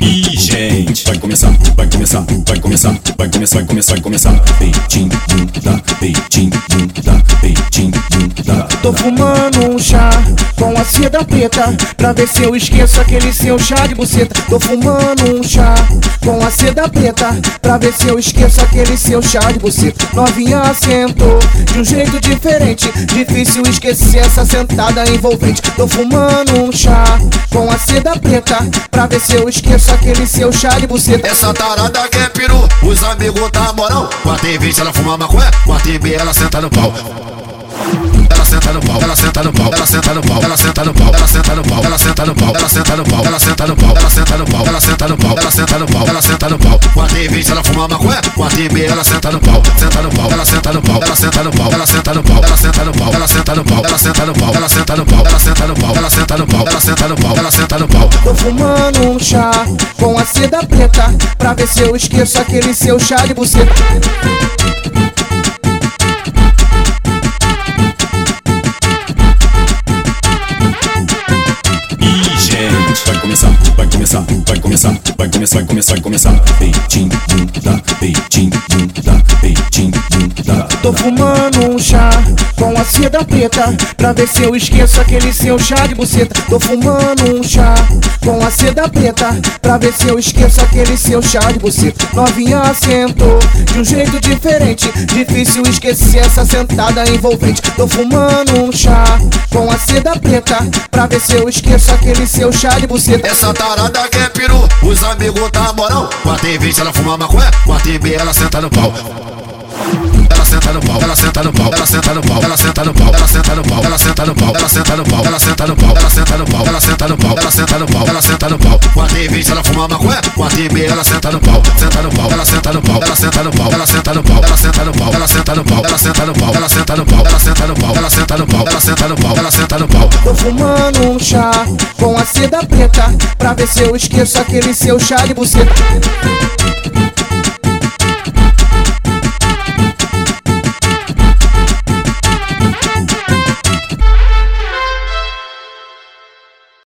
E gente, vai começar, vai começar, vai começar, vai começar, vai começar, vai começar. Peitinho da, peitinho da, peitinho da. Tô fumando um chá com a seda preta Pra ver se eu esqueço aquele seu chá de buceta. Tô fumando um chá com a seda preta Pra ver se eu esqueço aquele seu chá de buceta. Novinha sentou de um jeito diferente Difícil esquecer essa sentada envolvente. Tô fumando um chá com a seda preta Pra ver se eu esqueço aquele seu chá de buceta. Essa tarada que é peru, os amigos tá moral 4 e 20 ela fuma maconha, 4 e meia ela senta no pau senta no pau, ela senta no pau, ela senta no pau, ela senta no pau, ela senta no pau, ela senta no pau, ela senta no pau, ela senta no pau, ela senta no pau, ela senta no pau, ela senta no pau, ela senta no pau. Quatro e vinte ela fuma maconha, quatro e meia ela senta no pau, senta no pau, ela senta no pau, ela senta no pau, ela senta no pau, ela senta no pau, ela senta no pau, ela senta no pau, ela senta no pau, ela senta no pau, ela senta no pau, ela senta no pau, ela senta no pau. Tô fumando um chá com a seda preta Pra ver se eu esqueço aquele seu chá de buceta vai começar, vai começar, vai começar, vai começar, vai começar, vai começar. Peitinho da, peitinho da, peitinho da. Tô fumando um chá com a seda preta Pra ver se eu esqueço aquele seu chá de buceta. Tô fumando um chá com a seda preta Pra ver se eu esqueço aquele seu chá de buceta. Novinha sentou de um jeito diferente Difícil esquecer essa sentada envolvente. Tô fumando um chá com a seda preta Pra ver se eu esqueço aquele seu chá de buceta. Essa tarada que é peru, os amigos tá moral 4 e 20 ela fuma maconha, 4 e meia ela senta no pau. Ela senta no pau, ela senta no pau, ela senta no pau, ela senta no pau, ela senta no pau, ela senta no pau, ela senta no pau, ela senta no pau, ela senta no pau, ela senta no pau, ela senta no pau, ela senta no pau. Quatro e vinte ela fuma maconha, quatro e meia ela senta no pau, senta no pau, ela senta no pau, ela senta no pau, ela senta no pau, ela senta no pau, ela senta no pau, ela senta no pau, ela senta no pau, ela senta no pau, ela senta no pau, ela senta no pau, ela senta no pau. Tô fumando um chá com a seda preta Pra ver se eu esqueço aquele seu chá de buceta